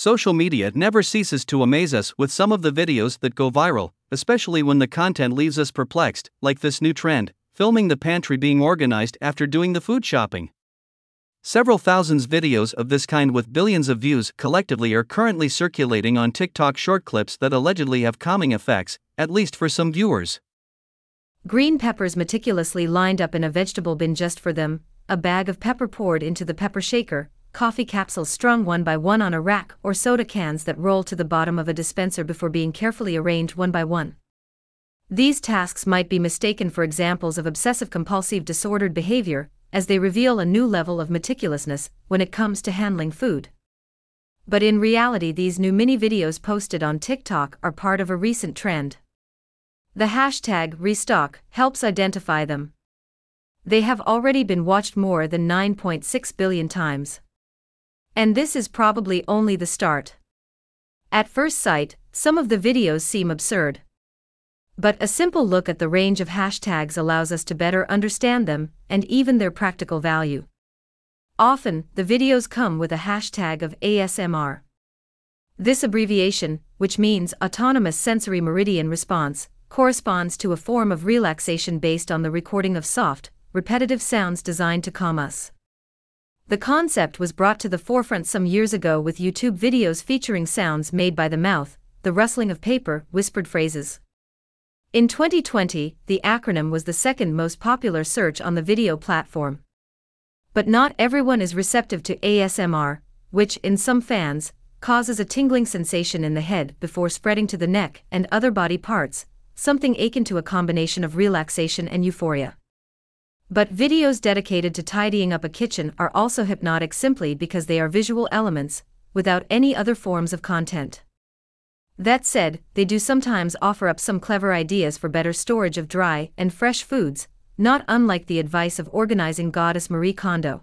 Social media never ceases to amaze us with some of the videos that go viral, especially when the content leaves us perplexed, like this new trend filming the pantry being organized after doing the food shopping. Several thousands videos of this kind with billions of views collectively are currently circulating on TikTok short clips that allegedly have calming effects, at least for some viewers. Green peppers meticulously lined up in a vegetable bin just for them, a bag of pepper poured into the pepper shaker, coffee capsules strung one by one on a rack or soda cans that roll to the bottom of a dispenser before being carefully arranged one by one. These tasks might be mistaken for examples of obsessive compulsive disordered behavior, as they reveal a new level of meticulousness when it comes to handling food. But in reality, these new mini videos posted on TikTok are part of a recent trend. The hashtag restock helps identify them. They have already been watched more than 9.6 billion times. And this is probably only the start. At first sight, some of the videos seem absurd. But a simple look at the range of hashtags allows us to better understand them and even their practical value. Often, the videos come with a hashtag of ASMR. This abbreviation, which means Autonomous Sensory Meridian Response, corresponds to a form of relaxation based on the recording of soft, repetitive sounds designed to calm us. The concept was brought to the forefront some years ago with YouTube videos featuring sounds made by the mouth, the rustling of paper, whispered phrases. In 2020, the acronym was the second most popular search on the video platform. But not everyone is receptive to ASMR, which, in some fans, causes a tingling sensation in the head before spreading to the neck and other body parts, something akin to a combination of relaxation and euphoria. But videos dedicated to tidying up a kitchen are also hypnotic simply because they are visual elements, without any other forms of content. That said, they do sometimes offer up some clever ideas for better storage of dry and fresh foods, not unlike the advice of organizing goddess Marie Kondo.